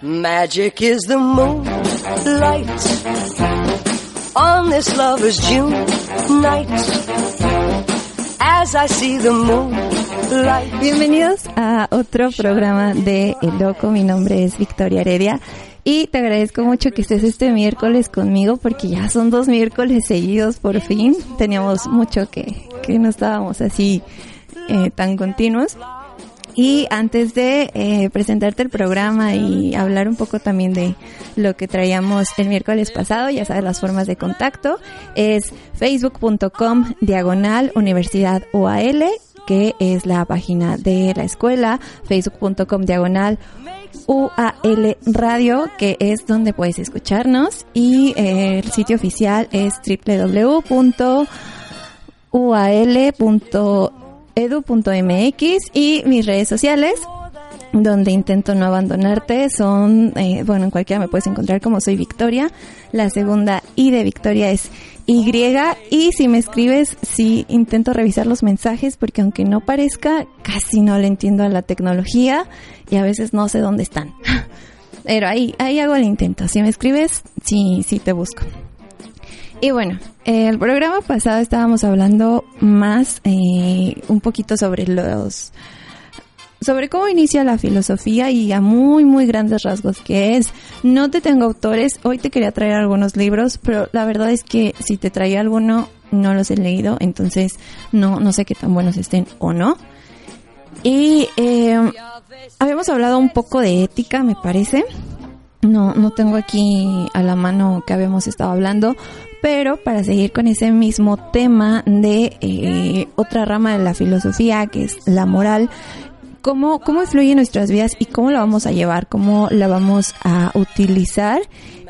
Magic is the moonlight on this lover's June night. As I see the moonlight. Bienvenidos a otro programa de El Loco. Mi nombre es Victoria Heredia. Y te agradezco mucho que estés este miércoles conmigo porque ya son dos miércoles seguidos por fin. Teníamos mucho que, que no estábamos así eh, tan continuos. Y antes de eh, presentarte el programa y hablar un poco también de lo que traíamos el miércoles pasado, ya sabes las formas de contacto, es facebook.com diagonal universidad UAL, que es la página de la escuela, facebook.com diagonal UAL Radio, que es donde puedes escucharnos, y eh, el sitio oficial es www.ual.com edu.mx y mis redes sociales donde intento no abandonarte son, eh, bueno, en cualquiera me puedes encontrar como soy Victoria. La segunda I de Victoria es Y. Y si me escribes, sí intento revisar los mensajes porque aunque no parezca, casi no le entiendo a la tecnología y a veces no sé dónde están. Pero ahí, ahí hago el intento. Si me escribes, sí, sí te busco. Y bueno, el programa pasado estábamos hablando más eh, un poquito sobre los sobre cómo inicia la filosofía y a muy muy grandes rasgos que es. No te tengo autores, hoy te quería traer algunos libros, pero la verdad es que si te traía alguno no los he leído, entonces no no sé qué tan buenos estén o no. Y eh, habíamos hablado un poco de ética, me parece. No, no tengo aquí a la mano que habíamos estado hablando, pero para seguir con ese mismo tema de eh, otra rama de la filosofía, que es la moral, ¿cómo, cómo influye en nuestras vidas y cómo la vamos a llevar, cómo la vamos a utilizar.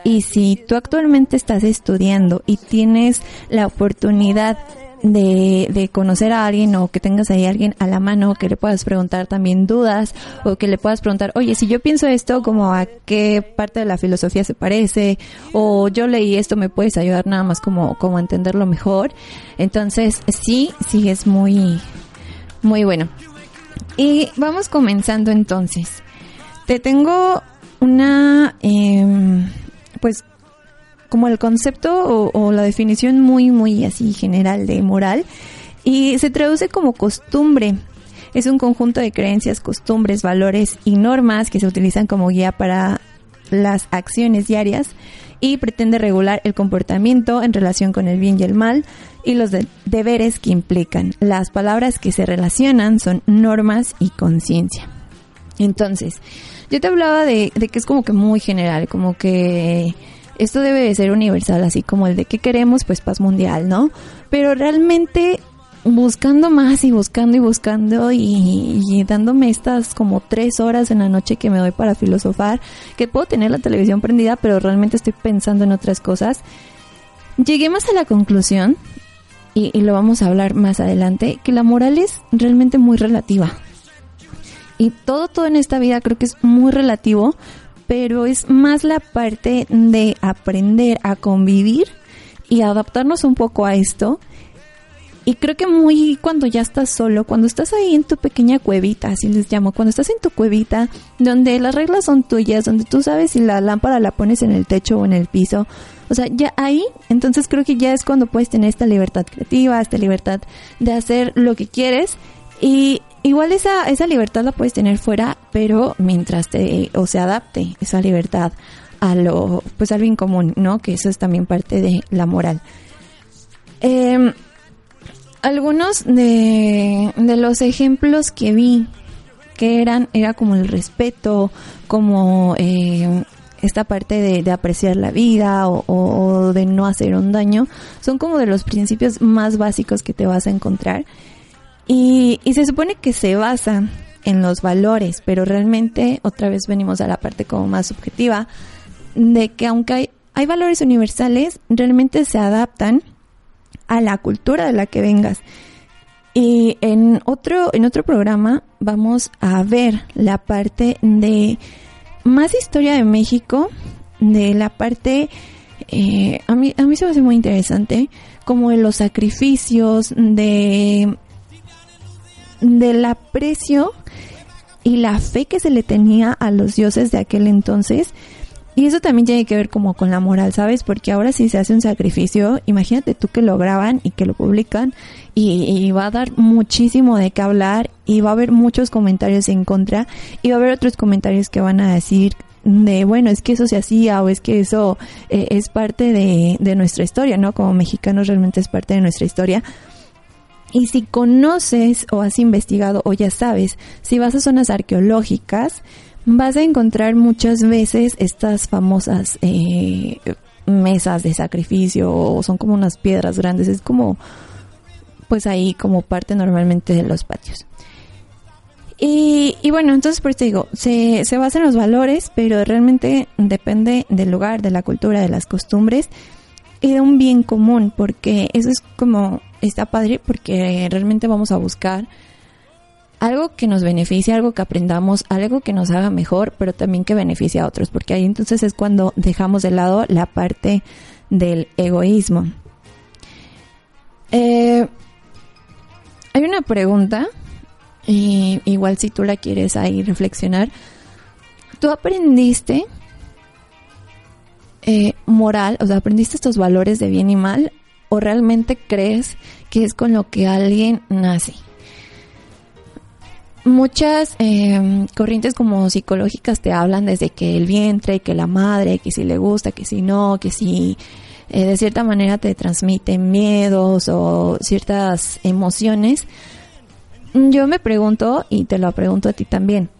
Y si tú actualmente estás estudiando y tienes la oportunidad de, de conocer a alguien o que tengas ahí a alguien a la mano que le puedas preguntar también dudas o que le puedas preguntar, oye, si yo pienso esto, como a qué parte de la filosofía se parece o yo leí esto, me puedes ayudar nada más como, como a entenderlo mejor. Entonces, sí, sí es muy, muy bueno. Y vamos comenzando entonces. Te tengo una, eh, pues como el concepto o, la definición muy, muy así general de moral y se traduce como costumbre. Es un conjunto de creencias, costumbres, valores y normas que se utilizan como guía para las acciones diarias y pretende regular el comportamiento en relación con el bien y el mal y los deberes que implican. Las palabras que se relacionan son normas y conciencia. Entonces, yo te hablaba de, de que es como que muy general, como que esto debe de ser universal, así como el de que queremos, pues paz mundial, ¿no? Pero realmente buscando más y buscando y buscando y, dándome estas como tres horas en la noche que me doy para filosofar, que puedo tener la televisión prendida, pero realmente estoy pensando en otras cosas, llegué más a la conclusión, y, y lo vamos a hablar más adelante, que la moral es realmente muy relativa. Y todo, todo en esta vida creo que es muy relativo, pero es más la parte de aprender a convivir y adaptarnos un poco a esto. Y creo que muy cuando ya estás solo, cuando estás ahí en tu pequeña cuevita, así les llamo, cuando estás en tu cuevita, donde las reglas son tuyas, donde tú sabes si la lámpara la pones en el techo o en el piso, o sea, ya ahí, entonces creo que ya es cuando puedes tener esta libertad creativa, esta libertad de hacer lo que quieres y igual esa, esa libertad la puedes tener fuera, pero mientras te, o se adapte esa libertad a lo, pues al bien común, ¿no? Que eso es también parte de la moral. Em, algunos de, de los ejemplos que vi que eran, era como el respeto, como eh, esta parte de, apreciar la vida o, de no hacer un daño, son como de los principios más básicos que te vas a encontrar. Y, se supone que se basa en los valores, pero realmente otra vez venimos a la parte como más subjetiva de que aunque hay, hay valores universales, realmente se adaptan a la cultura de la que vengas. Y en otro, en otro programa vamos a ver la parte de más historia de México, de la parte, eh, a, mí, a mí se me hace muy interesante, como de los sacrificios, de del aprecio y la fe que se le tenía a los dioses de aquel entonces. Y eso también tiene que ver como con la moral, ¿sabes? Porque ahora si se hace un sacrificio, imagínate tú que lo graban y que lo publican y, va a dar muchísimo de qué hablar y va a haber muchos comentarios en contra y va a haber otros comentarios que van a decir de, bueno, es que eso se hacía o es que eso eh, es parte de, de nuestra historia, ¿no? Como mexicanos realmente es parte de nuestra historia. Y si conoces o has investigado o ya sabes, si vas a zonas arqueológicas, vas a encontrar muchas veces estas famosas eh, mesas de sacrificio o son como unas piedras grandes. Es como, pues ahí como parte normalmente de los patios. Y, bueno, entonces por eso digo, se, se basa en los valores, pero realmente depende del lugar, de la cultura, de las costumbres y de un bien común, porque eso es como está padre porque realmente vamos a buscar algo que nos beneficie, algo que aprendamos, algo que nos haga mejor, pero también que beneficie a otros, porque ahí entonces es cuando dejamos de lado la parte del egoísmo. Eh, hay una pregunta, igual si tú la quieres ahí reflexionar, ¿tú aprendiste eh, moral, o sea, aprendiste estos valores de bien y mal o realmente crees que es con lo que alguien nace. Muchas em, corrientes como psicológicas te hablan desde que el vientre, que la madre, que si le gusta, que si no, que si eh, de cierta manera te transmiten miedos o ciertas emociones. Yo me pregunto, y te lo pregunto a ti también,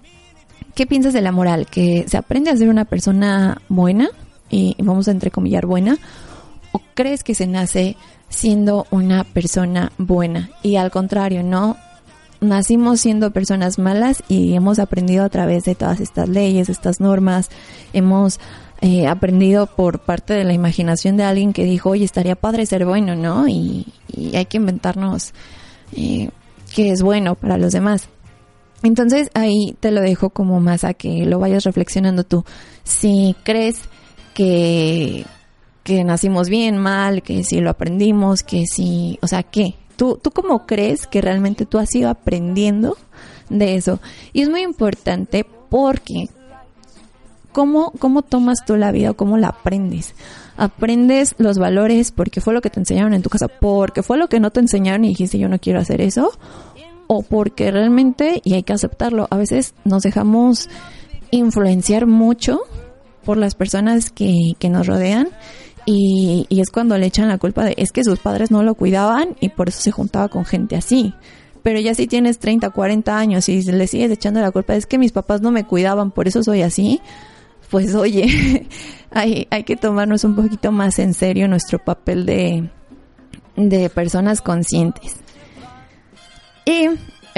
¿qué piensas de la moral? ¿Que se aprende a ser una persona buena? Y vamos a entrecomillar buena o crees que se nace siendo una persona buena y al contrario, no nacimos siendo personas malas y hemos aprendido a través de todas estas leyes, estas normas, hemos eh, aprendido por parte de la imaginación de alguien que dijo, oye, estaría padre ser bueno, ¿no? Y, hay que inventarnos eh, qué es bueno para los demás. Entonces ahí te lo dejo como más a que lo vayas reflexionando tú. Si crees que que nacimos bien, mal, que si lo aprendimos, que si, o sea, ¿qué? ¿Tú, ¿Tú cómo crees que realmente tú has ido aprendiendo de eso? Y es muy importante porque ¿cómo, cómo tomas tú la vida o cómo la aprendes? Aprendes los valores porque fue lo que te enseñaron en tu casa, porque fue lo que no te enseñaron y dijiste yo no quiero hacer eso, o porque realmente, y hay que aceptarlo, a veces nos dejamos influenciar mucho por las personas que, que nos rodean y, es cuando le echan la culpa de es que sus padres no lo cuidaban y por eso se juntaba con gente así. Pero ya si tienes 30, 40 años y le sigues echando la culpa es que mis papás no me cuidaban, por eso soy así, pues oye, hay, hay que tomarnos un poquito más en serio nuestro papel de, de personas conscientes. Y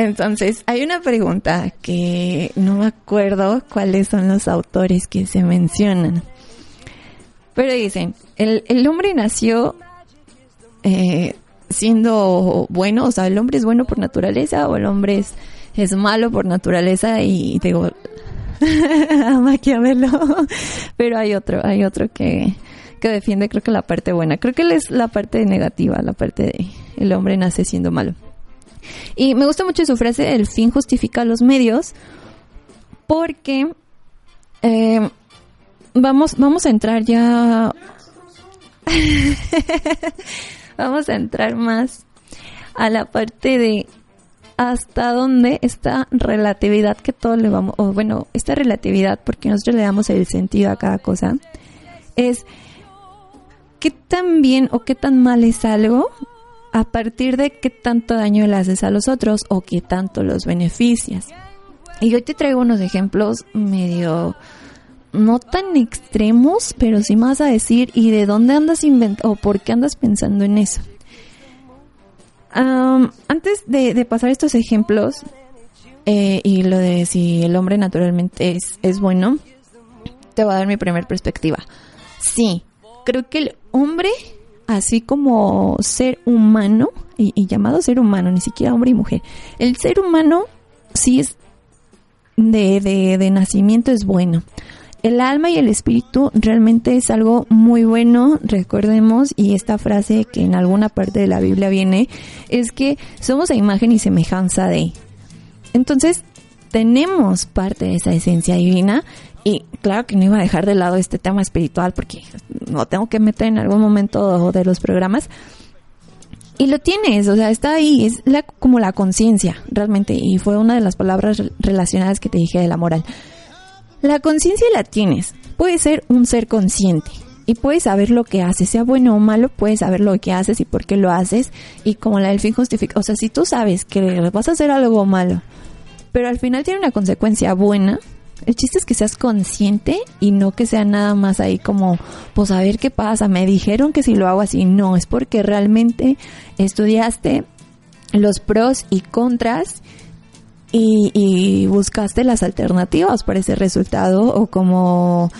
entonces, hay una pregunta que no me acuerdo cuáles son los autores que se mencionan. Pero dicen, el, el hombre nació eh, siendo bueno, o sea, el hombre es bueno por naturaleza o el hombre es, es malo por naturaleza y, digo, Maquiavelo. Pero hay otro, hay otro que, que defiende creo que la parte buena. Creo que es la parte negativa, la parte de el hombre nace siendo malo. Y me gusta mucho su frase, el fin justifica los medios, porque eh, vamos, vamos a entrar ya. vamos a entrar más a la parte de hasta dónde esta relatividad que todos le vamos, o bueno, esta relatividad, porque nosotros le damos el sentido a cada cosa, es qué tan bien o qué tan mal es algo a partir de qué tanto daño le haces a los otros o qué tanto los beneficias. Y yo te traigo unos ejemplos medio no tan extremos, pero sí más a decir y de dónde andas inventando o por qué andas pensando en eso. antes de, pasar estos ejemplos, eh, y lo de si el hombre naturalmente es, es bueno, te voy a dar mi primer perspectiva. Sí, creo que el hombre, así como ser humano, y, llamado ser humano, ni siquiera hombre y mujer, el ser humano sí es de, de, de nacimiento es bueno el alma y el espíritu realmente es algo muy bueno, recordemos, y esta frase que en alguna parte de la Biblia viene, es que somos a imagen y semejanza de. Entonces, tenemos parte de esa esencia divina y claro que no iba a dejar de lado este tema espiritual porque lo tengo que meter en algún momento de los programas. Y lo tienes, o sea, está ahí, es la, como la conciencia, realmente, y fue una de las palabras relacionadas que te dije de la moral. La conciencia la tienes. Puedes ser un ser consciente y puedes saber lo que haces, sea bueno o malo, puedes saber lo que haces y por qué lo haces y como la del fin justifica. O sea, si tú sabes que vas a hacer algo malo, pero al final tiene una consecuencia buena, el chiste es que seas consciente y no que sea nada más ahí como, pues a ver qué pasa, me dijeron que si lo hago así, no, es porque realmente estudiaste los pros y contras y, buscaste las alternativas para ese resultado o como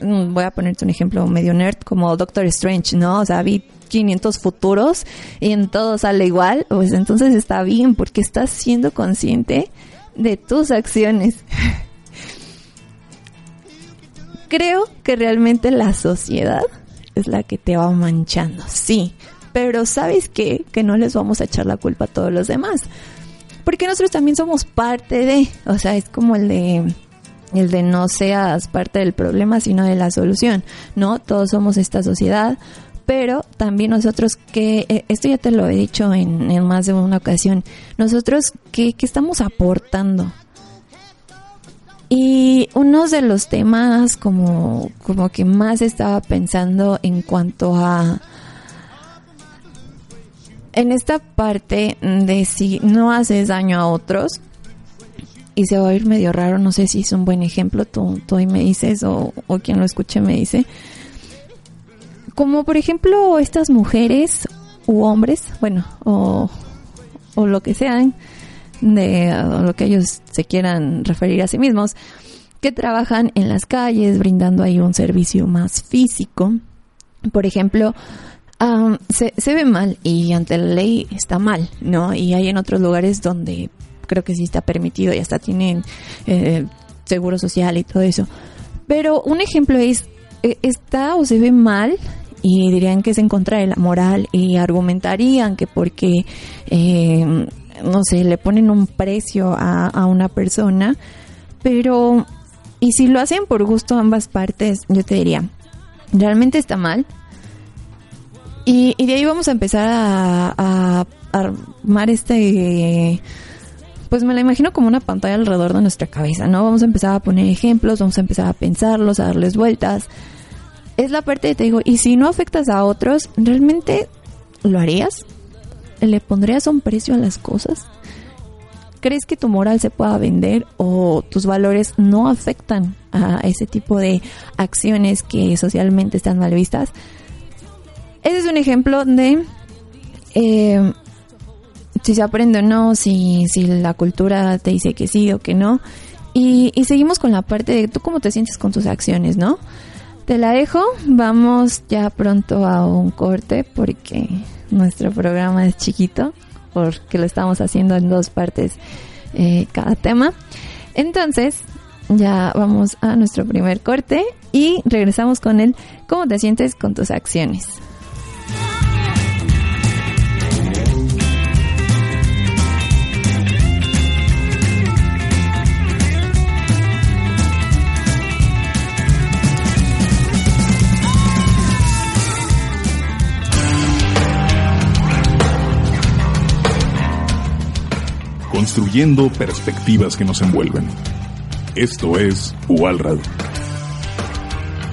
mm, voy a ponerte un ejemplo medio nerd como Doctor Strange, ¿no? O sea, vi 500 futuros y en todo sale igual, pues entonces está bien porque estás siendo consciente de tus acciones. Creo que realmente la sociedad es la que te va manchando, sí, pero ¿sabes qué? Que no les vamos a echar la culpa a todos los demás porque nosotros también somos parte de, o sea, es como el de el de no seas parte del problema, sino de la solución, ¿no? Todos somos esta sociedad, pero también nosotros que, eh, esto ya te lo he dicho en, más de una ocasión, nosotros que, que estamos aportando. Y uno de los temas como, como que más estaba pensando en cuanto a en esta parte de si no haces daño a otros, y se va a ir medio raro, no sé si es un buen ejemplo, tú, tú me dices o, quien lo escuche me dice. Como por ejemplo estas mujeres u hombres, bueno, o, o lo que sean, de lo que ellos se quieran referir a sí mismos, que trabajan en las calles brindando ahí un servicio más físico. Por ejemplo, se, se ve mal y ante la ley está mal, ¿no? Y hay en otros lugares donde creo que sí está permitido y hasta tienen eh, seguro social y todo eso. Pero un ejemplo es, eh, está o se ve mal y dirían que es en contra de la moral y argumentarían que porque, eh, no sé, le ponen un precio a, a una persona, pero, y si lo hacen por gusto ambas partes, yo te diría, realmente está mal, y, de ahí vamos a empezar a, armar este pues me la imagino como una pantalla alrededor de nuestra cabeza, ¿no? Vamos a empezar a poner ejemplos, vamos a empezar a pensarlos, a darles vueltas. Es la parte de te digo, y si no afectas a otros, ¿realmente lo harías? ¿Le pondrías un precio a las cosas? ¿Crees que tu moral se pueda vender o tus valores no afectan a ese tipo de acciones que socialmente están mal vistas? Ese es un ejemplo de eh, si se aprende o no, si, si la cultura te dice que sí o que no. Y, y seguimos con la parte de tú cómo te sientes con tus acciones, ¿no? Te la dejo, vamos ya pronto a un corte porque nuestro programa es chiquito, porque lo estamos haciendo en dos partes eh, cada tema. Entonces, ya vamos a nuestro primer corte y regresamos con el cómo te sientes con tus acciones. Construyendo perspectivas que nos envuelven. Esto es UAL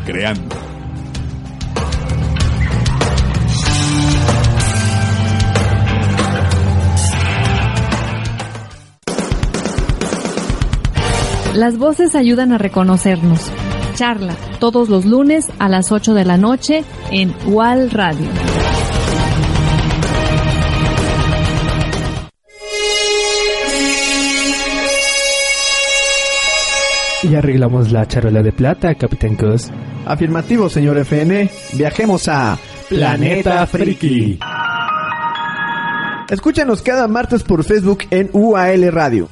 Creando. Las voces ayudan a reconocernos. Charla todos los lunes a las 8 de la noche en UAL Radio. Y arreglamos la charola de plata, Capitán Cos. Afirmativo, señor FN. Viajemos a Planeta Friki. Escúchanos cada martes por Facebook en UAL Radio.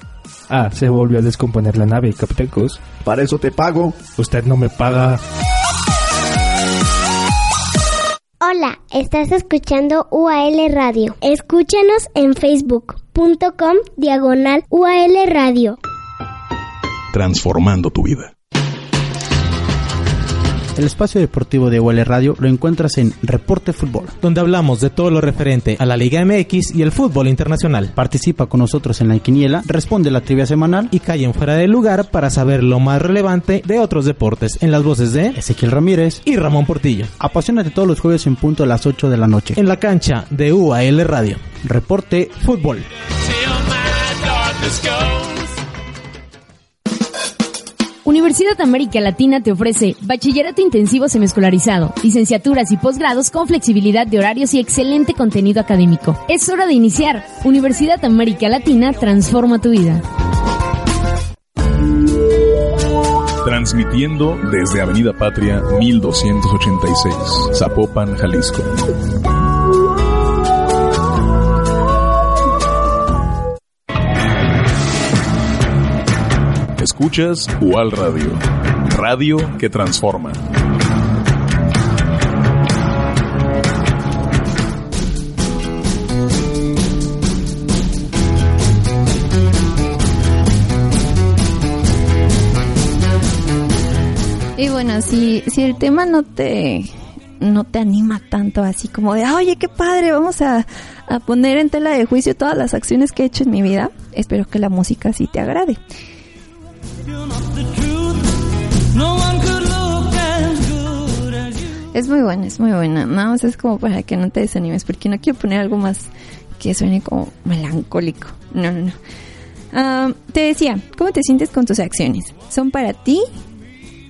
Ah, se volvió a descomponer la nave, Capitán Cos. Para eso te pago. Usted no me paga. Hola, estás escuchando UAL Radio. Escúchanos en facebook.com diagonal UAL Radio. Transformando tu vida. El espacio deportivo de UL Radio lo encuentras en Reporte Fútbol, donde hablamos de todo lo referente a la Liga MX y el fútbol internacional. Participa con nosotros en la quiniela, responde la trivia semanal y cae en fuera de lugar para saber lo más relevante de otros deportes en las voces de Ezequiel Ramírez y Ramón Portillo. Apasionate todos los jueves en punto a las 8 de la noche en la cancha de UAL Radio. Reporte Fútbol. Universidad América Latina te ofrece bachillerato intensivo semiescolarizado, licenciaturas y posgrados con flexibilidad de horarios y excelente contenido académico. Es hora de iniciar. Universidad América Latina transforma tu vida. Transmitiendo desde Avenida Patria 1286, Zapopan, Jalisco. Escuchas UAL Radio, radio que transforma. Y bueno, si, si el tema no te no te anima tanto así como de, oye, qué padre, vamos a, a poner en tela de juicio todas las acciones que he hecho en mi vida, espero que la música sí te agrade. Es muy buena, es muy buena. Nada más es como para que no te desanimes, porque no quiero poner algo más que suene como melancólico. No, no, no. Ah, te decía, ¿cómo te sientes con tus acciones? ¿Son para ti?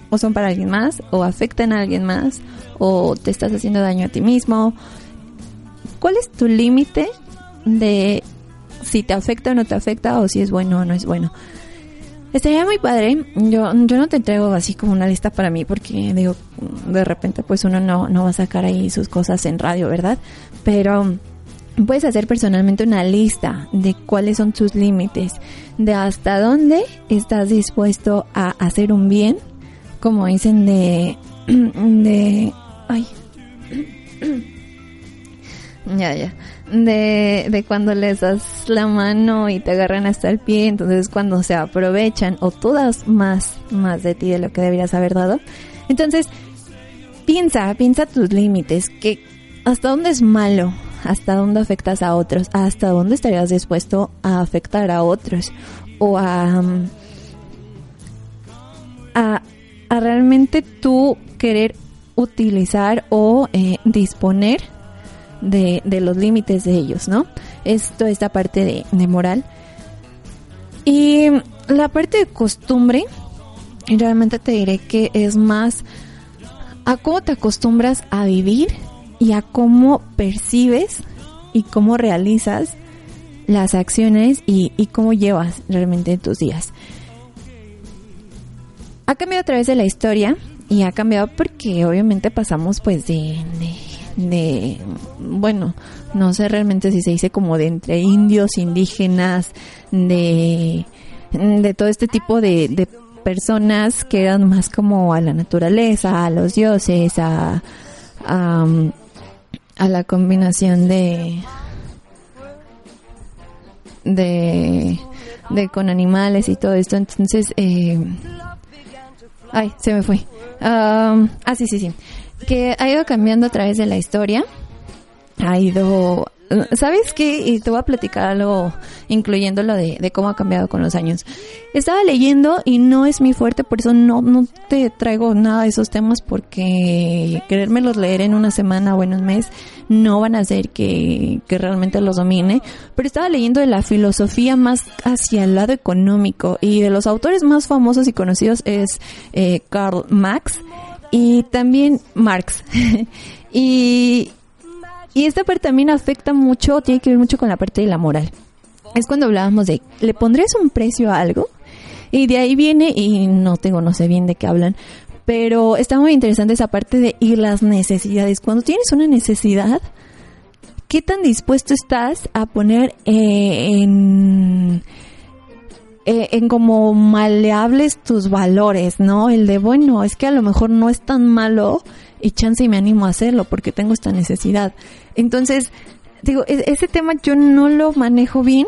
¿O son para alguien más? ¿O afectan a alguien más? ¿O te estás haciendo daño a ti mismo? ¿Cuál es tu límite de si te afecta o no te afecta? ¿O si es bueno o no es bueno? Estaría muy padre. Yo, yo no te entrego así como una lista para mí porque digo, de repente pues uno no, no va a sacar ahí sus cosas en radio, ¿verdad? Pero puedes hacer personalmente una lista de cuáles son tus límites, de hasta dónde estás dispuesto a hacer un bien, como dicen de, de, ay, ya, ya, de, de cuando les das la mano y te agarran hasta el pie, entonces cuando se aprovechan o tú das más, más de ti de lo que deberías haber dado. Entonces, piensa, piensa tus límites, que hasta dónde es malo, hasta dónde afectas a otros, hasta dónde estarías dispuesto a afectar a otros o a, a, a realmente tú querer utilizar o eh, disponer de, de, los límites de ellos, ¿no? Esto, esta parte de, de moral. Y la parte de costumbre, realmente te diré que es más a cómo te acostumbras a vivir y a cómo percibes y cómo realizas las acciones y, y cómo llevas realmente tus días. Ha cambiado a través de la historia y ha cambiado porque obviamente pasamos pues de, de, de, bueno, no sé realmente si se dice como de entre indios, indígenas, de, de todo este tipo de, de personas que eran más como a la naturaleza, a los dioses, a, a, la combinación de de de con animales y todo esto. Entonces eh, ay se me fue. Um, ah sí sí sí que ha ido cambiando a través de la historia ha ido ¿Sabes qué? Y te voy a platicar algo, incluyendo lo de, cómo ha cambiado con los años. Estaba leyendo y no es mi fuerte, por eso no, no te traigo nada de esos temas porque querérmelos leer en una semana o en un mes no van a hacer que, que realmente los domine. Pero estaba leyendo de la filosofía más hacia el lado económico y de los autores más famosos y conocidos es eh, Karl Marx y también Marx. y y esta parte también afecta mucho, tiene que ver mucho con la parte de la moral. Es cuando hablábamos de, ¿le pondrías un precio a algo? Y de ahí viene, y no tengo, no sé bien de qué hablan, pero está muy interesante esa parte de y las necesidades. Cuando tienes una necesidad, ¿qué tan dispuesto estás a poner eh, en eh, en como maleables tus valores, ¿no? El de, bueno, es que a lo mejor no es tan malo y chance y me animo a hacerlo porque tengo esta necesidad. Entonces, digo, e- ese tema yo no lo manejo bien,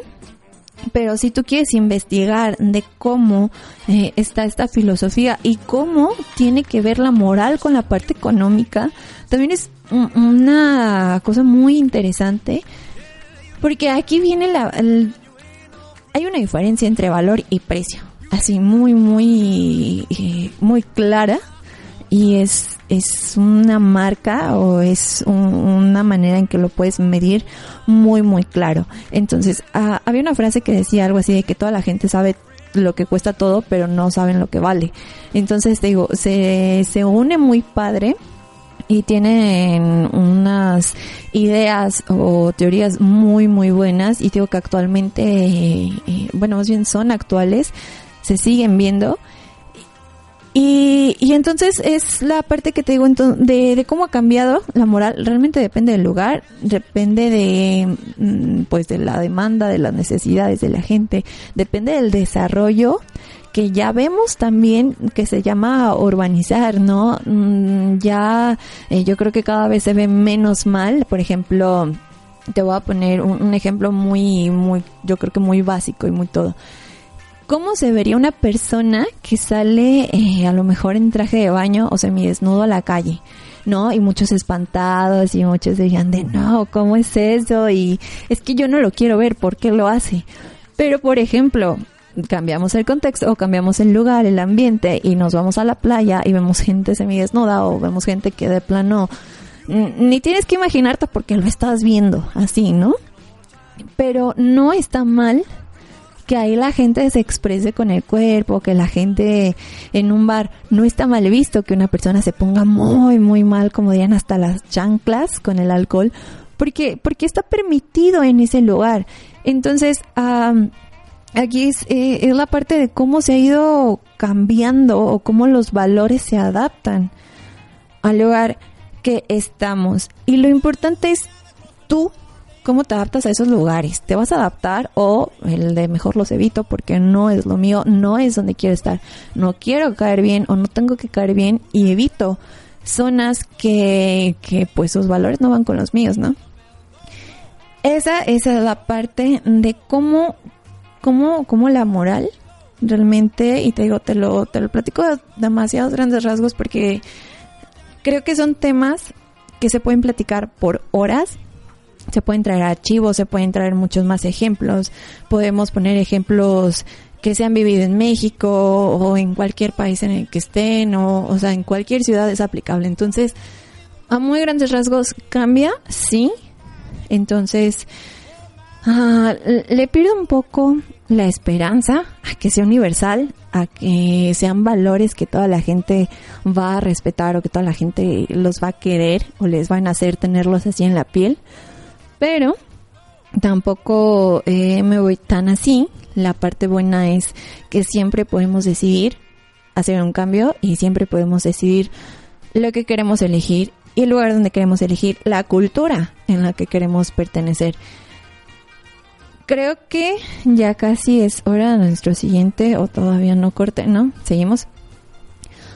pero si tú quieres investigar de cómo eh, está esta filosofía y cómo tiene que ver la moral con la parte económica, también es un- una cosa muy interesante, porque aquí viene la, hay una diferencia entre valor y precio, así muy, muy, eh, muy clara y es, es una marca o es un- una manera en que lo puedes medir muy, muy claro. Entonces, ah, había una frase que decía algo así de que toda la gente sabe lo que cuesta todo, pero no saben lo que vale. Entonces, digo, se, se une muy padre y tienen unas ideas o teorías muy muy buenas y digo que actualmente eh, eh, bueno más bien son actuales se siguen viendo y, y entonces es la parte que te digo de, de cómo ha cambiado la moral. Realmente depende del lugar, depende de, mm, pues de la demanda, de las necesidades de la gente, depende del desarrollo que ya vemos también que se llama urbanizar, ¿no? Mm, ya eh, yo creo que cada vez se ve menos mal. Por ejemplo, te voy a poner un, ejemplo muy, muy, yo creo que muy básico y muy todo. ¿Cómo se vería una persona que sale eh, a lo mejor en traje de baño o semidesnudo a la calle? ¿No? Y muchos espantados y muchos dirían de no, ¿cómo es eso? Y es que yo no lo quiero ver, ¿por qué lo hace? Pero, por ejemplo, cambiamos el contexto o cambiamos el lugar, el ambiente y nos vamos a la playa y vemos gente semidesnuda o vemos gente que de plano ni tienes que imaginarte porque lo estás viendo así, ¿no? Pero no está mal que ahí la gente se exprese con el cuerpo, que la gente en un bar no está mal visto que una persona se ponga muy muy mal, como dirían hasta las chanclas con el alcohol, porque porque está permitido en ese lugar. Entonces, am, aquí es, eh, es la parte de cómo se ha ido cambiando o cómo los valores se adaptan al lugar que estamos. Y lo importante es tú cómo te adaptas a esos lugares. ¿Te vas a adaptar o el de mejor los evito porque no es lo mío, no es donde quiero estar? No quiero caer bien o no tengo que caer bien y evito zonas que, que pues sus valores no van con los míos, ¿no? Esa, esa es la parte de cómo, cómo, cómo la moral realmente, y te digo, te lo, te lo platico de demasiados grandes rasgos porque creo que son temas que se pueden platicar por horas. Se pueden traer archivos, se pueden traer muchos más ejemplos. Podemos poner ejemplos que se han vivido en México o en cualquier país en el que estén o, o sea, en cualquier ciudad es aplicable. Entonces, a muy grandes rasgos cambia, sí. Entonces, ah, le pierdo un poco la esperanza a que sea universal, a que sean valores que toda la gente va a respetar o que toda la gente los va a querer o les van a hacer tenerlos así en la piel. Pero tampoco eh, me voy tan así. La parte buena es que siempre podemos decidir hacer un cambio y siempre podemos decidir lo que queremos elegir y el lugar donde queremos elegir, la cultura en la que queremos pertenecer. Creo que ya casi es hora de nuestro siguiente o todavía no corte, ¿no? Seguimos.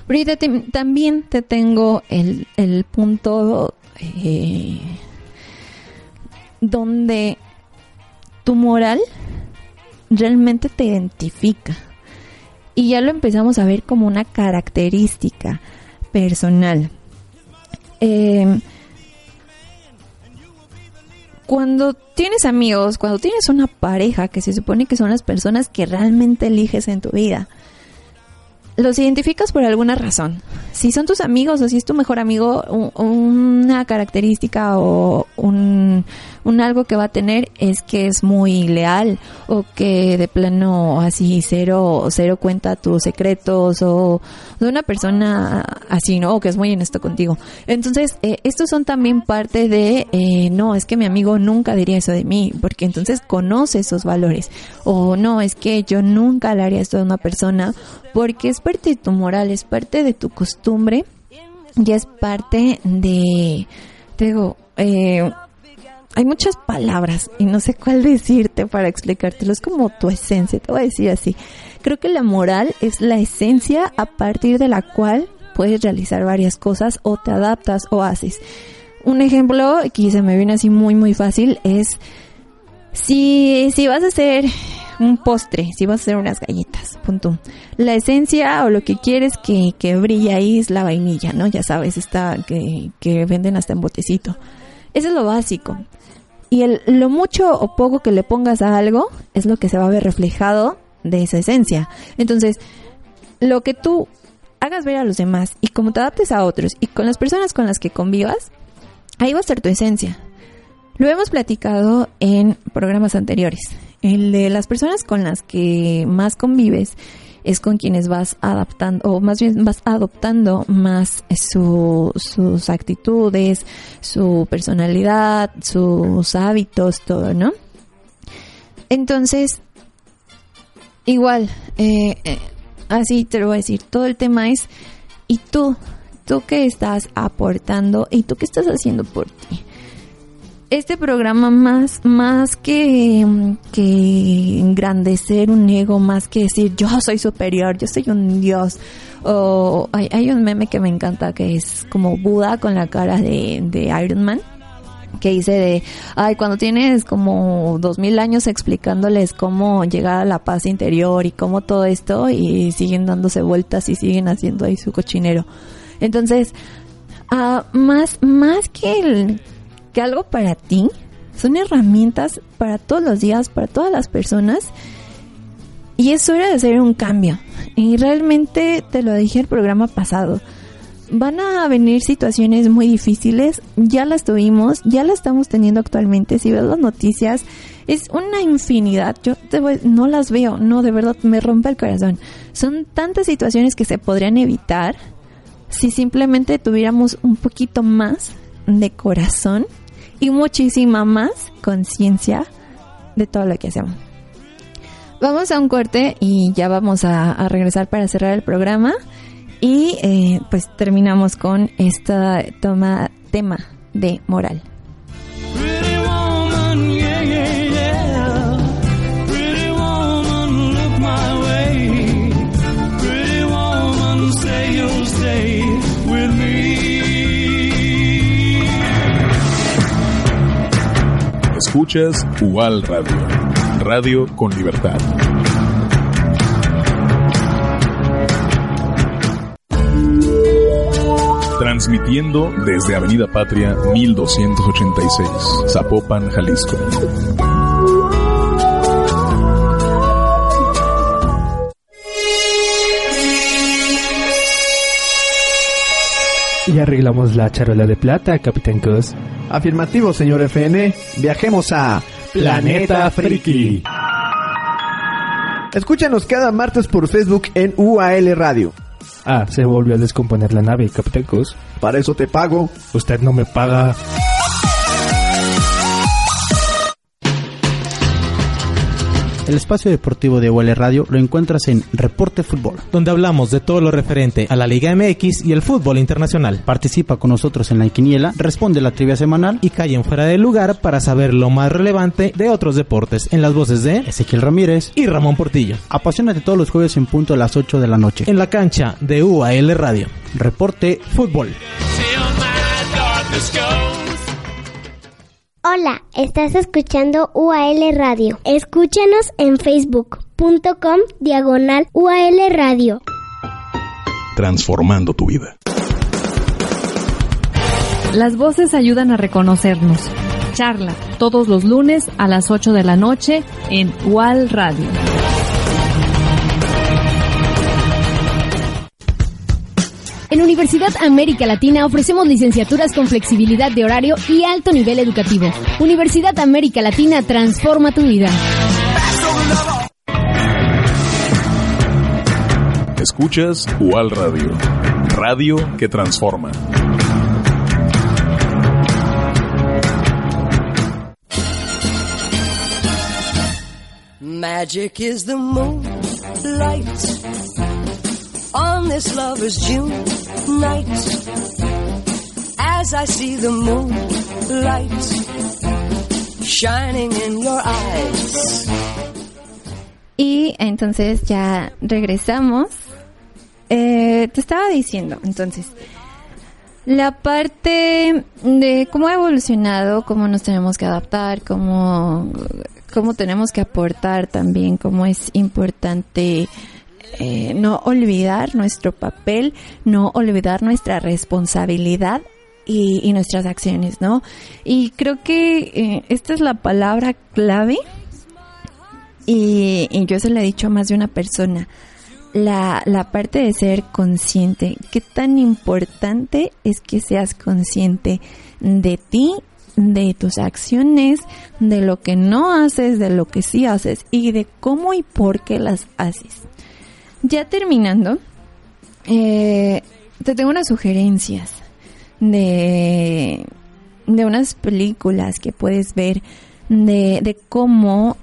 Pero también te tengo el, el punto eh, donde tu moral realmente te identifica. Y ya lo empezamos a ver como una característica personal. Eh, cuando tienes amigos, cuando tienes una pareja que se supone que son las personas que realmente eliges en tu vida, los identificas por alguna razón. Si son tus amigos o si es tu mejor amigo, una característica o un, Un algo que va a tener es que es muy leal o que de plano así cero, cero cuenta tus secretos o de una persona así, ¿no? O que es muy honesto contigo. Entonces, eh, estos son también parte de, eh, no, es que mi amigo nunca diría eso de mí, porque entonces conoce esos valores. O no, es que yo nunca le haría esto a una persona, porque es parte de tu moral, es parte de tu costumbre y es parte de, te digo, eh, hay muchas palabras y no sé cuál decirte para explicártelo. Es como tu esencia, te voy a decir así. Creo que la moral es la esencia a partir de la cual puedes realizar varias cosas o te adaptas o haces. Un ejemplo que se me viene así muy muy fácil es si, si vas a hacer un postre, si vas a hacer unas galletas, punto. La esencia o lo que quieres que, que brille ahí es la vainilla, ¿no? Ya sabes, está que, que venden hasta en botecito. Eso es lo básico. Y el, lo mucho o poco que le pongas a algo es lo que se va a ver reflejado de esa esencia. Entonces, lo que tú hagas ver a los demás y como te adaptes a otros y con las personas con las que convivas, ahí va a estar tu esencia. Lo hemos platicado en programas anteriores. El de las personas con las que más convives es con quienes vas adaptando, o más bien vas adoptando más su, sus actitudes, su personalidad, sus hábitos, todo, ¿no? Entonces, igual, eh, eh, así te lo voy a decir, todo el tema es, ¿y tú? ¿Tú qué estás aportando? ¿Y tú qué estás haciendo por ti? Este programa más más que, que engrandecer un ego, más que decir yo soy superior, yo soy un dios. O hay, hay un meme que me encanta que es como Buda con la cara de, de Iron Man que dice de, ay, cuando tienes como dos mil años explicándoles cómo llegar a la paz interior y cómo todo esto y siguen dándose vueltas y siguen haciendo ahí su cochinero. Entonces, uh, más, más que el, que algo para ti son herramientas para todos los días, para todas las personas. Y es hora de hacer un cambio. Y realmente te lo dije el programa pasado. Van a venir situaciones muy difíciles, ya las tuvimos, ya las estamos teniendo actualmente. Si ves las noticias, es una infinidad. Yo voy, no las veo, no, de verdad me rompe el corazón. Son tantas situaciones que se podrían evitar si simplemente tuviéramos un poquito más de corazón y muchísima más conciencia de todo lo que hacemos. Vamos a un corte y ya vamos a, regresar para cerrar el programa y eh, pues terminamos con esta toma tema de moral. Escuchas UAL Radio, radio con libertad. Transmitiendo desde Avenida Patria 1286, Zapopan, Jalisco. Y arreglamos la charola de plata, Capitán Cos. Afirmativo, señor FN. Viajemos a Planeta Friki. Escúchanos cada martes por Facebook en UAL Radio. Ah, se volvió a descomponer la nave, Capitán Cos. Para eso te pago. Usted no me paga. El espacio deportivo de UL Radio lo encuentras en Reporte Fútbol. donde hablamos de todo lo referente a la Liga MX y el fútbol internacional. Participa con nosotros en la quiniela, responde la trivia semanal Y callen fuera de lugar para saber lo más relevante de otros deportes en las voces de Ezequiel Ramírez y Ramón Portillo. Apasionate todos los jueves en punto a las 8 de la noche. En la cancha de UAL Radio. Reporte Fútbol. Hola, estás escuchando UAL Radio. Escúchanos en facebook.com diagonal UAL Radio. Transformando tu vida. Las voces ayudan a reconocernos. Charla todos los lunes a las 8 de la noche en UAL Radio. En Universidad América Latina ofrecemos licenciaturas con flexibilidad de horario y alto nivel educativo. Universidad América Latina transforma tu vida. Escuchas UAL Radio, radio que transforma. Magic is the moonlight on this lover's June night. As I see the moonlight shining in your eyes. Y entonces ya regresamos. Eh, te estaba diciendo, entonces, la parte de cómo ha evolucionado, cómo nos tenemos que adaptar, cómo, cómo tenemos que aportar también, cómo es importante eh, no olvidar nuestro papel, no olvidar nuestra responsabilidad y, nuestras acciones, ¿no? Y creo que eh, esta es la palabra clave y, y yo se lo he dicho a más de una persona. La, la parte de ser consciente, qué tan importante es que seas consciente de ti, de tus acciones, de lo que no haces, de lo que sí haces y de cómo y por qué las haces. Ya terminando, eh, te tengo unas sugerencias de, de unas películas que puedes ver de, de cómo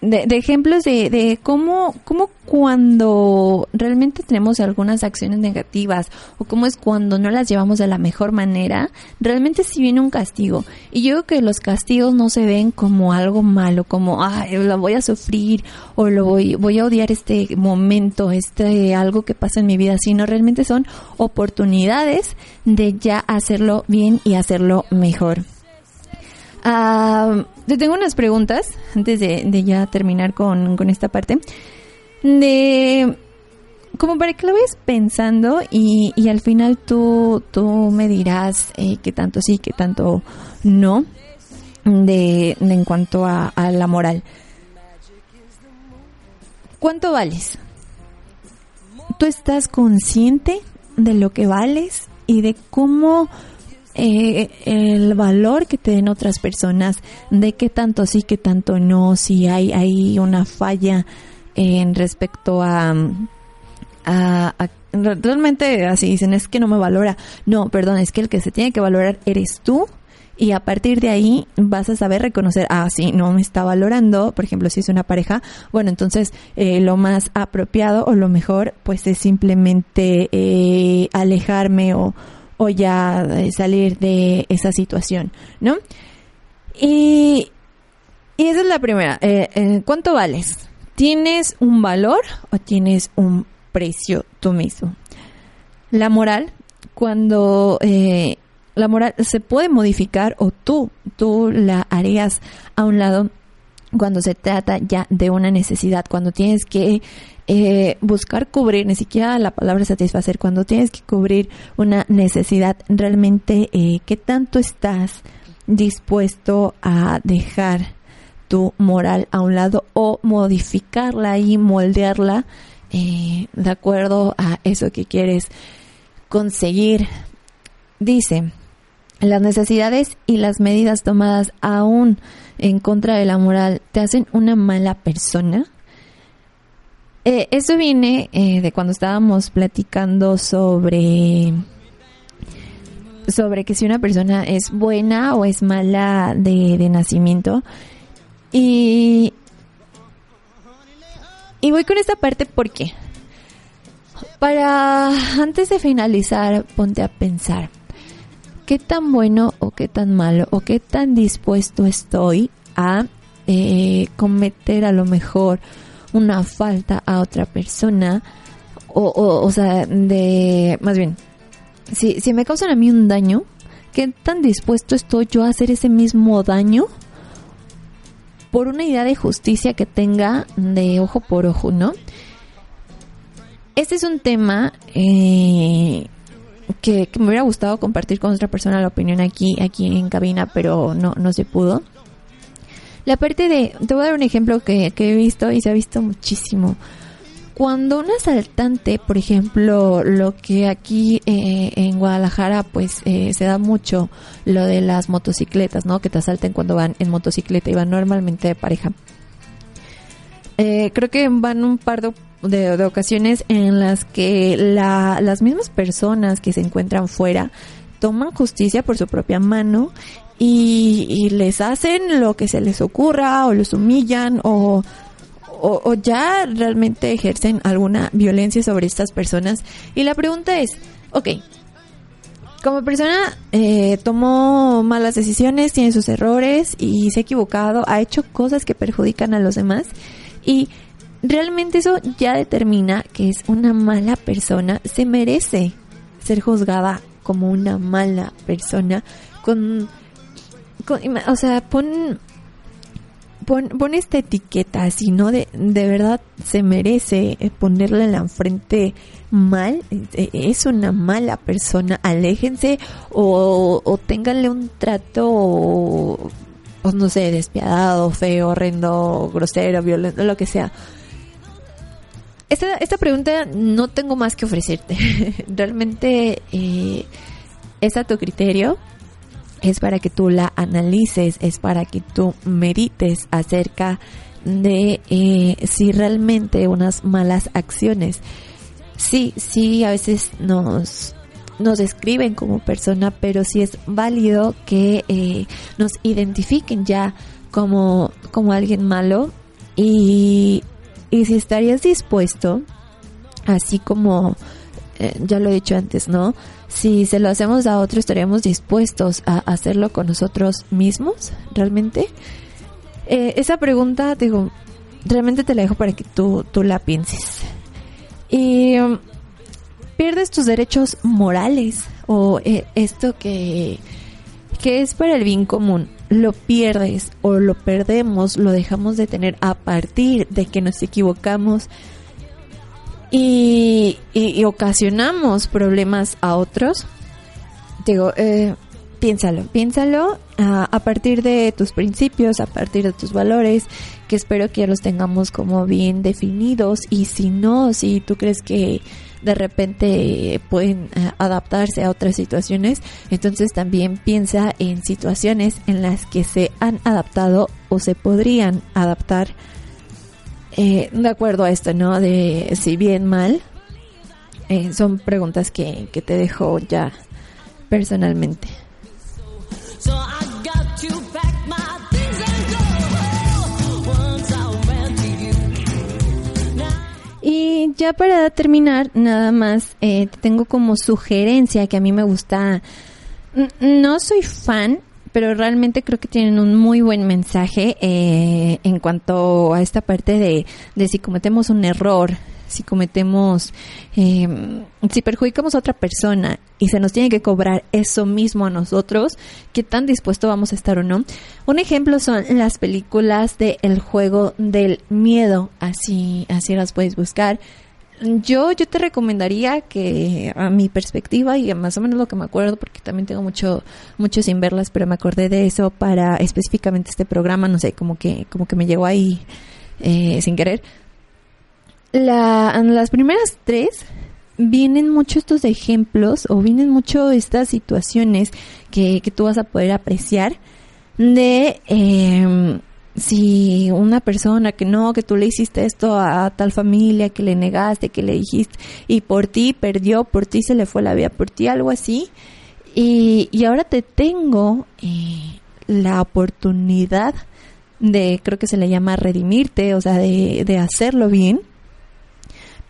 de, de, ejemplos de, de cómo, cómo cuando realmente tenemos algunas acciones negativas o cómo es cuando no las llevamos de la mejor manera, realmente si viene un castigo. Y yo creo que los castigos no se ven como algo malo, como, ay, lo voy a sufrir o lo voy, voy a odiar este momento, este algo que pasa en mi vida, sino realmente son oportunidades de ya hacerlo bien y hacerlo mejor. Uh, te tengo unas preguntas antes de, ya terminar con, con, esta parte. De como para que lo vayas pensando y, y al final tú, tú me dirás eh, qué tanto sí, qué tanto no de, de en cuanto a, a la moral. ¿Cuánto vales? ¿Tú estás consciente de lo que vales y de cómo eh, el valor que te den otras personas, de qué tanto sí, qué tanto no, si hay, hay una falla en respecto a, a, a, realmente así dicen, es que no me valora. No, perdón, es que el que se tiene que valorar eres tú. Y a partir de ahí vas a saber reconocer, ah, sí, no me está valorando, por ejemplo, si es una pareja, bueno, entonces eh, lo más apropiado o lo mejor, pues es simplemente eh, alejarme o, o ya salir de esa situación, ¿no? Y, y esa es la primera. Eh, eh, ¿Cuánto vales? ¿Tienes un valor o tienes un precio tú mismo? La moral, cuando eh, la moral se puede modificar o tú, tú la harías a un lado cuando se trata ya de una necesidad, cuando tienes que eh, buscar cubrir, ni siquiera la palabra satisfacer, cuando tienes que cubrir una necesidad, realmente, eh, ¿qué tanto estás dispuesto a dejar tu moral a un lado o modificarla y moldearla eh, de acuerdo a eso que quieres conseguir? Dice, las necesidades y las medidas tomadas aún en contra de la moral te hacen una mala persona. Eh, eso viene eh, de cuando estábamos platicando sobre sobre que si una persona es buena o es mala de, de nacimiento. Y, y voy con esta parte porque para antes de finalizar ponte a pensar qué tan bueno o qué tan malo o qué tan dispuesto estoy a eh, cometer a lo mejor una falta a otra persona o, o, sea, de, más bien, si, si me causan a mí un daño, ¿qué tan dispuesto estoy yo a hacer ese mismo daño por una idea de justicia que tenga de ojo por ojo, ¿no? Este es un tema eh, que, me hubiera gustado compartir con otra persona la opinión aquí, aquí en cabina, pero no, no se pudo. La parte de, te voy a dar un ejemplo que, que he visto y se ha visto muchísimo. cuando un asaltante, por ejemplo, lo que aquí eh, en Guadalajara pues eh, se da mucho, lo de las motocicletas, ¿no? Que te asalten cuando van en motocicleta y van normalmente de pareja. Eh, creo que van un par de, de, ocasiones en las que la, las mismas personas que se encuentran fuera toman justicia por su propia mano y, y les hacen lo que se les ocurra o los humillan o o, ya realmente ejercen alguna violencia sobre estas personas. Y la pregunta es, ok, como persona eh, tomó malas decisiones, tiene sus errores y se ha equivocado, ha hecho cosas que perjudican a los demás y realmente eso ya determina que es una mala persona, se merece ser juzgada como una mala persona con, con o sea, pon pon, esta etiqueta así, ¿no? De, de verdad se merece ponerle en la frente mal, eh, es una mala persona, aléjense o, o ténganle un trato, pues no sé, despiadado, feo, horrendo, grosero, violento, lo que sea. Esta, esta pregunta no tengo más que ofrecerte. Realmente eh, es a tu criterio es para que tú la analices, es para que tú medites acerca de eh, si realmente unas malas acciones, sí, sí, a veces nos nos describen como persona, pero sí es válido que eh, nos identifiquen ya como, como alguien malo y, y si estarías dispuesto, así como eh, ya lo he dicho antes, ¿no? si se lo hacemos a otro, estaríamos dispuestos a hacerlo con nosotros mismos, realmente. Eh, esa pregunta, digo, realmente te la dejo para que tú, tú la pienses. Y um, pierdes tus derechos morales o eh, esto que, que es para el bien común. Lo pierdes o lo perdemos, lo dejamos de tener a partir de que nos equivocamos y, y, ocasionamos problemas a otros, digo, eh, piénsalo, piénsalo a, partir de tus principios, a partir de tus valores, que espero que ya los tengamos como bien definidos y si no, si tú crees que de repente pueden eh, adaptarse a otras situaciones, entonces también piensa en situaciones en las que se han adaptado o se podrían adaptar eh, de acuerdo a esto, ¿no? De si bien mal, eh, son preguntas que, que te dejo ya personalmente. Y ya para terminar, nada más, eh, tengo como sugerencia que a mí me gusta. No soy fan pero realmente creo que tienen un muy buen mensaje eh, en cuanto a esta parte de, de si cometemos un error, si cometemos, eh, si perjudicamos a otra persona y se nos tiene que cobrar eso mismo a nosotros, qué tan dispuesto vamos a estar o no. Un ejemplo son las películas de El juego del miedo, así, así las puedes buscar. Yo, yo te recomendaría que a mi perspectiva y más o menos lo que me acuerdo, porque también tengo mucho, mucho sin verlas, pero me acordé de eso para específicamente este programa, no sé, como que, como que me llegó ahí eh, sin querer. La, las primeras tres vienen mucho estos ejemplos o vienen mucho estas situaciones que, que tú vas a poder apreciar de eh, si una persona que no, que tú le hiciste esto a, tal familia, que le negaste, que le dijiste, y por ti perdió, por ti se le fue la vida, por ti algo así, y, y ahora te tengo eh, la oportunidad de, creo que se le llama redimirte, o sea, de, de hacerlo bien,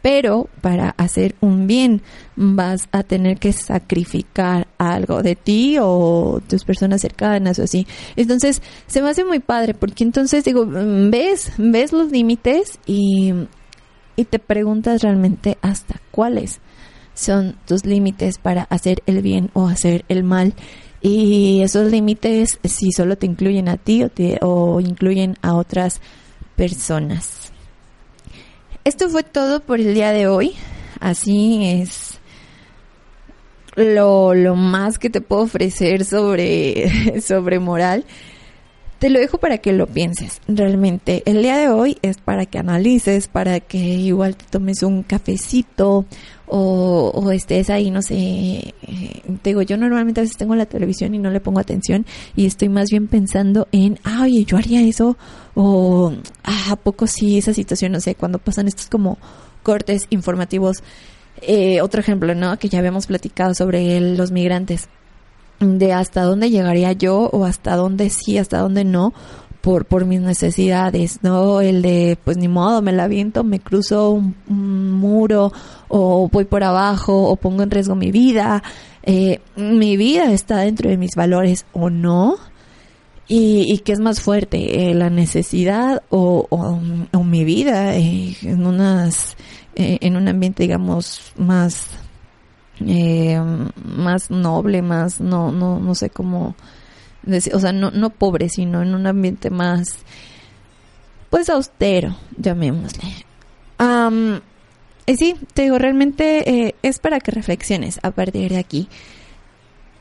pero para hacer un bien vas a tener que sacrificar algo de ti o tus personas cercanas o así. Entonces, se me hace muy padre porque entonces digo, mm, ves, ves los límites y, y te preguntas realmente hasta cuáles son tus límites para hacer el bien o hacer el mal. Y esos límites si solo te incluyen a ti o, te, o incluyen a otras personas. Esto fue todo por el día de hoy. Así es lo, lo más que te puedo ofrecer sobre, sobre moral. Te lo dejo para que lo pienses. Realmente, el día de hoy es para que analices, para que igual te tomes un cafecito o, o estés ahí, no sé. eh, te digo, yo normalmente a veces tengo la televisión y no le pongo atención y estoy más bien pensando en, ah, oye, yo haría eso o, ah, ¿a poco sí esa situación? No sé, cuando pasan estos como cortes informativos. Eh, otro ejemplo, ¿no? Que ya habíamos platicado sobre los migrantes de hasta dónde llegaría yo o hasta dónde sí, hasta dónde no por por mis necesidades, no el de pues ni modo, me la aviento, me cruzo un, muro o voy por abajo o pongo en riesgo mi vida, eh, mi vida está dentro de mis valores o no y, y qué es más fuerte, eh, la necesidad o, o, o mi vida eh, en unas eh, en un ambiente digamos más eh, más noble, más, no, no, no sé cómo decir, o sea, no, no pobre, sino en un ambiente más, pues austero, llamémosle. Am, y sí, te digo, realmente eh, es para que reflexiones a partir de aquí.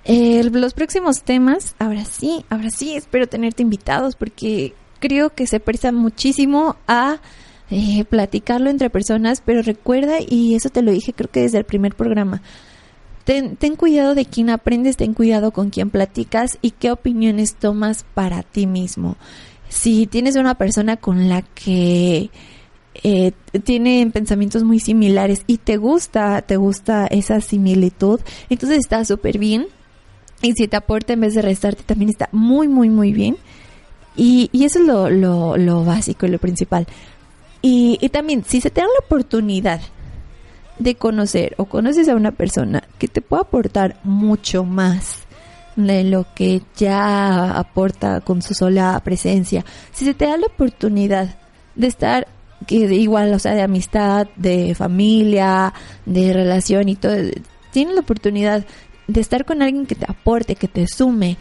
Los próximos temas, ahora sí, ahora sí, espero tenerte invitados porque creo que se presta muchísimo a eh, platicarlo entre personas, pero recuerda, y eso te lo dije creo que desde el primer programa, ten, ten cuidado de quién aprendes, ten cuidado con quién platicas y qué opiniones tomas para ti mismo. Si tienes una persona con la que eh, tienen pensamientos muy similares y te gusta, te gusta esa similitud, entonces está súper bien. Y si te aporta en vez de restarte, también está muy, muy, muy bien. Y, eso es lo, lo, lo básico y lo principal. Y, y también, si se te da la oportunidad de conocer o conoces a una persona que te pueda aportar mucho más de lo que ya aporta con su sola presencia, si se te da la oportunidad de estar que de igual, o sea, de amistad, de familia, de relación y todo, tienes la oportunidad de estar con alguien que te aporte, que te sume,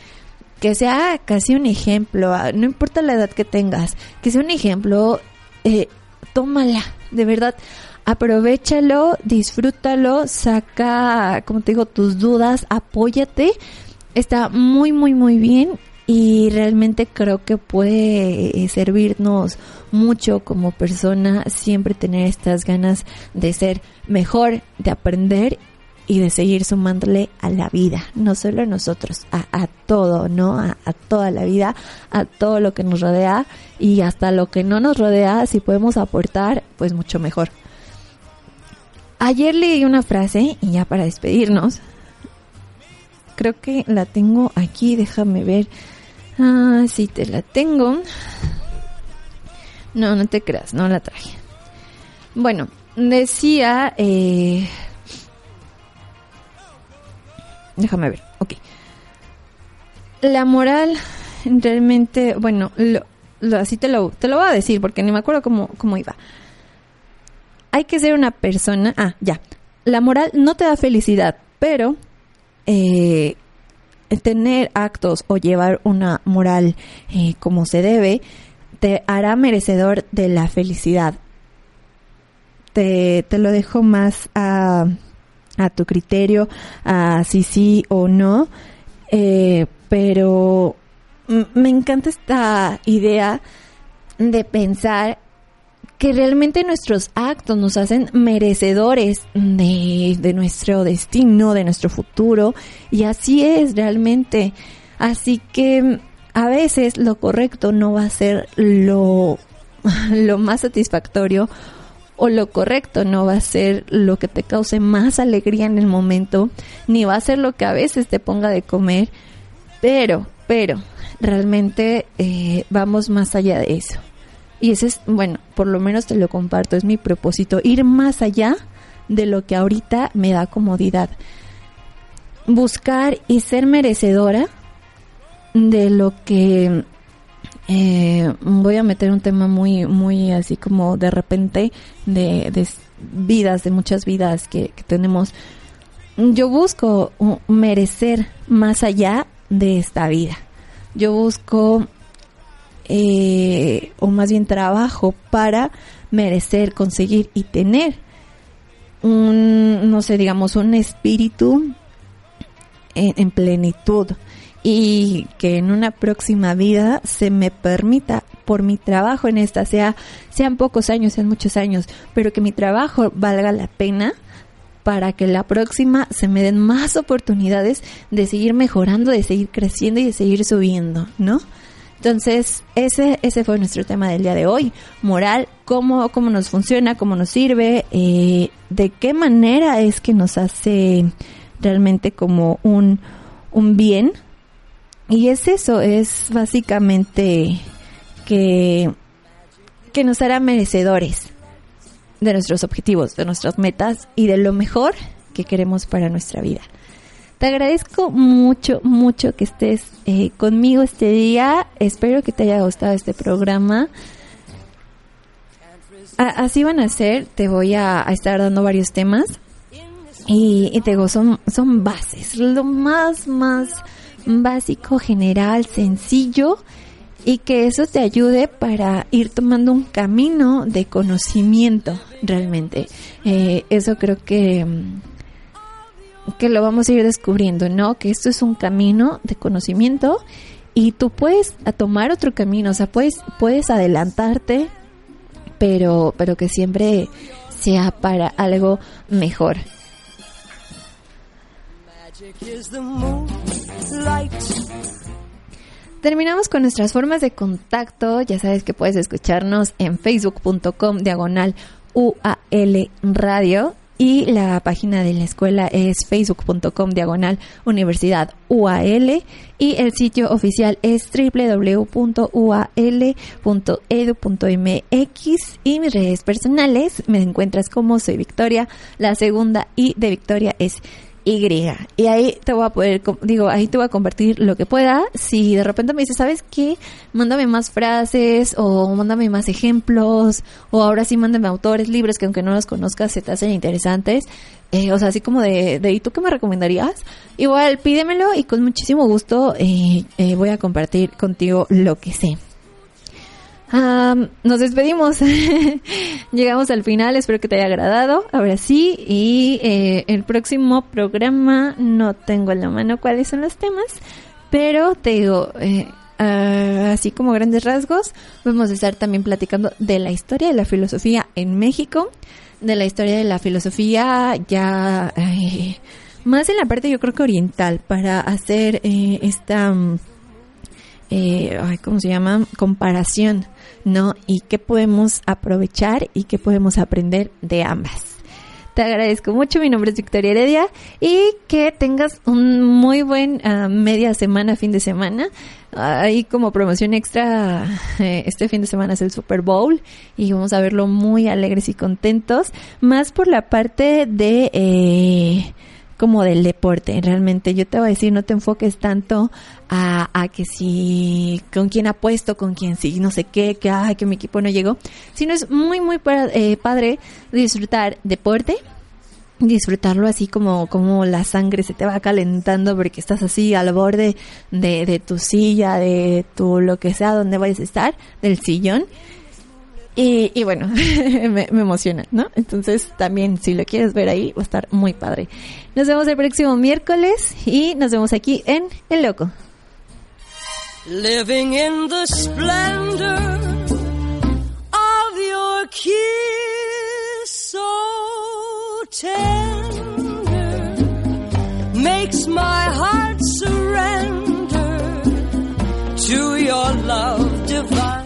que sea casi un ejemplo, no importa la edad que tengas, que sea un ejemplo, eh, tómala, de verdad, aprovechalo, disfrútalo, saca, como te digo, tus dudas, apóyate, está muy, muy, muy bien y realmente creo que puede eh, servirnos mucho como persona siempre tener estas ganas de ser mejor, de aprender y de seguir sumándole a la vida, no solo a nosotros, a, a todo, ¿no? A, a, toda la vida, a todo lo que nos rodea y hasta lo que no nos rodea, si podemos aportar, pues mucho mejor. Ayer leí una frase y ya para despedirnos, creo que la tengo aquí, déjame ver. Ah, sí, te la tengo. No, no te creas, no la traje. Bueno, decía... Eh, déjame ver, ok. La moral realmente, bueno, lo, así te lo, te lo voy a decir porque ni me acuerdo cómo, cómo iba. Hay que ser una persona, ah, ya. La moral no te da felicidad, pero eh, tener actos o llevar una moral eh, como se debe te hará merecedor de la felicidad. Te, te lo dejo más a, a tu criterio, a si sí o no, eh, pero me encanta esta idea de pensar que realmente nuestros actos nos hacen merecedores de, nuestro destino, de nuestro futuro, y así es realmente. Así que a veces lo correcto no va a ser lo, lo más satisfactorio o lo correcto no va a ser lo que te cause más alegría en el momento, ni va a ser lo que a veces te ponga de comer, pero, pero, realmente eh, vamos más allá de eso. Y ese es, bueno, por lo menos te lo comparto, es mi propósito, ir más allá de lo que ahorita me da comodidad. Buscar y ser merecedora de lo que eh, voy a meter un tema muy, muy así como de repente de, vidas, de muchas vidas que, que tenemos. Yo busco merecer más allá de esta vida. Yo busco eh, o más bien trabajo para merecer, conseguir y tener un, no sé, digamos, un espíritu en, en plenitud. y que en una próxima vida se me permita por mi trabajo en esta, sea sean pocos años, sean muchos años, pero que mi trabajo valga la pena para que la próxima se me den más oportunidades de seguir mejorando, de seguir creciendo y de seguir subiendo, ¿no? Entonces, ese, ese fue nuestro tema del día de hoy. Moral, cómo, cómo nos funciona, cómo nos sirve, eh, de qué manera es que nos hace realmente como un, un bien. Y es eso, es básicamente que, que nos hará merecedores de nuestros objetivos, de nuestras metas y de lo mejor que queremos para nuestra vida. Te agradezco mucho, mucho que estés eh, conmigo este día. Espero que te haya gustado este programa. así van a ser. Te voy a, estar dando varios temas. Y, te digo, son, son bases. Lo más, más básico, general, sencillo. Y que eso te ayude para ir tomando un camino de conocimiento realmente. Eh, eso creo que mm, que lo vamos a ir descubriendo, ¿no? Que esto es un camino de conocimiento y tú puedes tomar otro camino, o sea, puedes, puedes adelantarte, pero, pero que siempre sea para algo mejor. Terminamos con nuestras formas de contacto. Ya sabes que puedes escucharnos en facebook.com diagonal UAL Radio y la página de la escuela es facebook.com diagonal universidad UAL y el sitio oficial es www.ual.edu.mx y mis redes personales me encuentras como soy Victoria, la segunda y de Victoria es y. Y ahí te voy a poder, digo, ahí te voy a compartir lo que pueda. Si de repente me dices, ¿sabes qué? Mándame más frases o mándame más ejemplos o ahora sí mándame autores, libros que aunque no los conozcas se te hacen interesantes. Eh, o sea, así como de, de, ¿y tú qué me recomendarías? Igual, pídemelo y con muchísimo gusto eh, eh, voy a compartir contigo lo que sé nos despedimos. Llegamos al final. Espero que te haya agradado. Ahora sí. Y eh, el próximo programa no tengo en la mano cuáles son los temas. Pero te digo, eh, ah, así como grandes rasgos, vamos a estar también platicando de la historia de la filosofía en México. De la historia de la filosofía ya... más en la parte yo creo que oriental. Para hacer eh. ¿Cómo se llama? Comparación ¿no? Y qué podemos aprovechar y qué podemos aprender de ambas. Te agradezco mucho, mi nombre es Victoria Heredia y que tengas un muy buen ah, media semana, fin de semana. Ahí como promoción extra, eh, este fin de semana es el Super Bowl y vamos a verlo muy alegres y contentos, más por la parte de... Eh, como del deporte. Realmente yo te voy a decir, no te enfoques tanto a, a que si con quién apuesto, con quién sí, no sé qué, que, ay, que mi equipo no llegó, sino es muy, muy eh, padre disfrutar deporte, disfrutarlo así como, como la sangre se te va calentando porque estás así al borde de, de tu silla, de tu lo que sea, donde vayas a estar, del sillón y, y bueno, me, me, emociona, ¿no? Entonces también si lo quieres ver ahí va a estar muy padre. Nos vemos el próximo miércoles y nos vemos aquí en El Loco. Living in the splendor of your kiss so tender makes my heart surrender to your love divine.